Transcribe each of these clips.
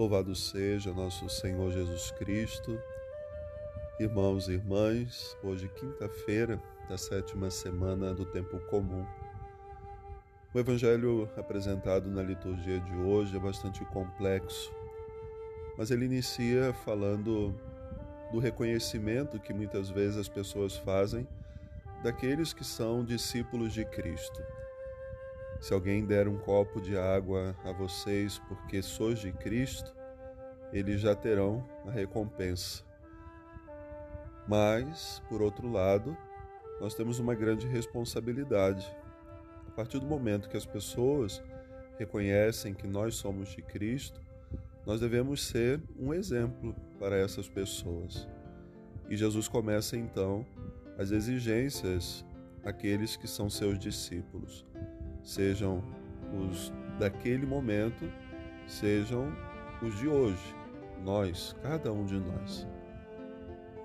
Louvado seja nosso Senhor Jesus Cristo. Irmãos e irmãs, hoje, quinta-feira da sétima semana do Tempo Comum. O Evangelho apresentado na liturgia de hoje é bastante complexo, mas ele inicia falando do reconhecimento que muitas vezes as pessoas fazem daqueles que são discípulos de Cristo. Se alguém der um copo de água a vocês porque sois de Cristo, eles já terão a recompensa. Mas, por outro lado, nós temos uma grande responsabilidade. A partir do momento que as pessoas reconhecem que nós somos de Cristo, nós devemos ser um exemplo para essas pessoas. E Jesus começa então as exigências àqueles que são seus discípulos sejam os daquele momento, sejam os de hoje, nós, cada um de nós.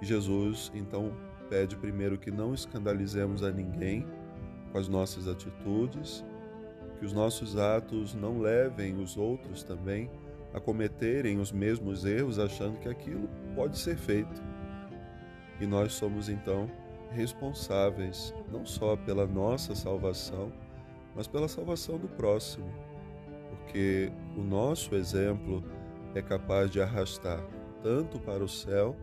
Jesus então pede primeiro que não escandalizemos a ninguém com as nossas atitudes, que os nossos atos não levem os outros também a cometerem os mesmos erros, achando que aquilo pode ser feito. E nós somos então responsáveis não só pela nossa salvação, mas pela salvação do próximo, porque o nosso exemplo é capaz de arrastar tanto para o céu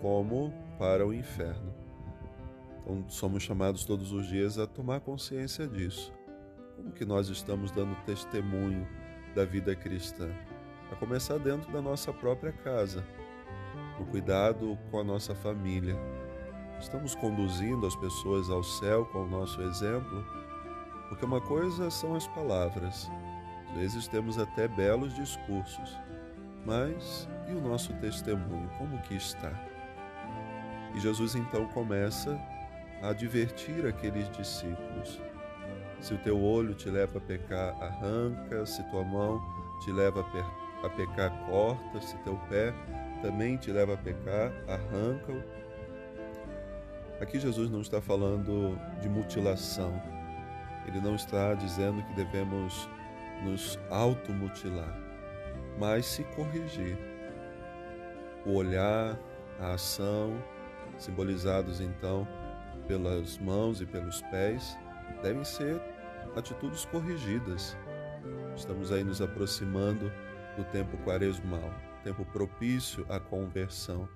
como para o inferno. Então somos chamados todos os dias a tomar consciência disso. Como que nós estamos dando testemunho da vida cristã? A começar dentro da nossa própria casa, no cuidado com a nossa família. Estamos conduzindo as pessoas ao céu com o nosso exemplo? Porque uma coisa são as palavras. Às vezes temos até belos discursos, mas e o nosso testemunho? Como que está? E Jesus então começa a advertir aqueles discípulos. Se o teu olho te leva a pecar, arranca, se tua mão te leva a, pecar, corta, se teu pé também te leva a pecar, arranca-o. Aqui Jesus não está falando de mutilação, ele não está dizendo que devemos nos automutilar, mas se corrigir. O olhar, a ação, simbolizados então pelas mãos e pelos pés, devem ser atitudes corrigidas. Estamos aí nos aproximando do tempo quaresmal, tempo propício à conversão.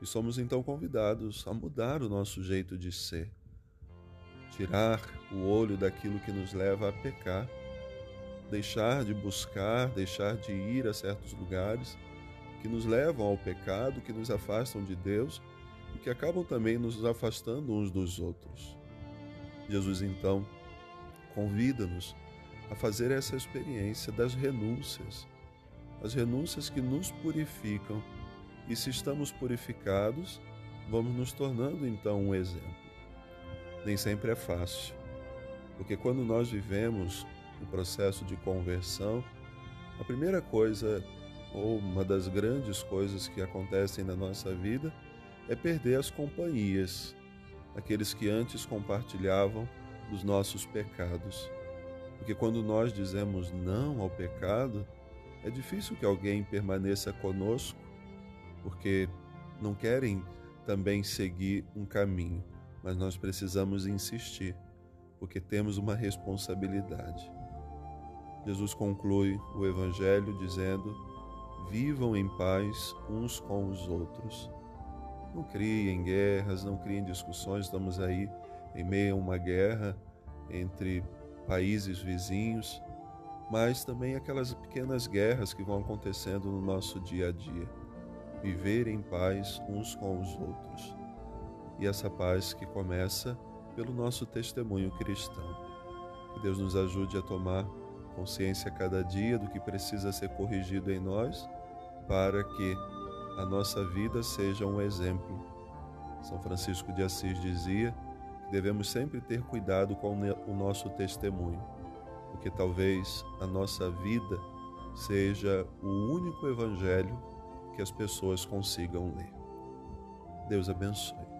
E somos então convidados a mudar o nosso jeito de ser tirar o olho daquilo que nos leva a pecar, deixar de buscar, deixar de ir a certos lugares que nos levam ao pecado, que nos afastam de Deus e que acabam também nos afastando uns dos outros. Jesus então convida-nos a fazer essa experiência das renúncias, as renúncias que nos purificam, e se estamos purificados, vamos nos tornando então um exemplo nem sempre é fácil. Porque quando nós vivemos o processo de conversão, a primeira coisa, ou uma das grandes coisas que acontecem na nossa vida, é perder as companhias, aqueles que antes compartilhavam os nossos pecados. Porque quando nós dizemos não ao pecado, é difícil que alguém permaneça conosco, porque não querem também seguir um caminho mas nós precisamos insistir, porque temos uma responsabilidade. Jesus conclui o Evangelho dizendo: vivam em paz uns com os outros. Não criem guerras, não criem discussões, estamos aí em meio a uma guerra entre países vizinhos, mas também aquelas pequenas guerras que vão acontecendo no nosso dia a dia. Viver em paz uns com os outros e essa paz que começa pelo nosso testemunho cristão. Que Deus nos ajude a tomar consciência cada dia do que precisa ser corrigido em nós, para que a nossa vida seja um exemplo. São Francisco de Assis dizia que devemos sempre ter cuidado com o nosso testemunho, porque talvez a nossa vida seja o único evangelho que as pessoas consigam ler. Deus abençoe.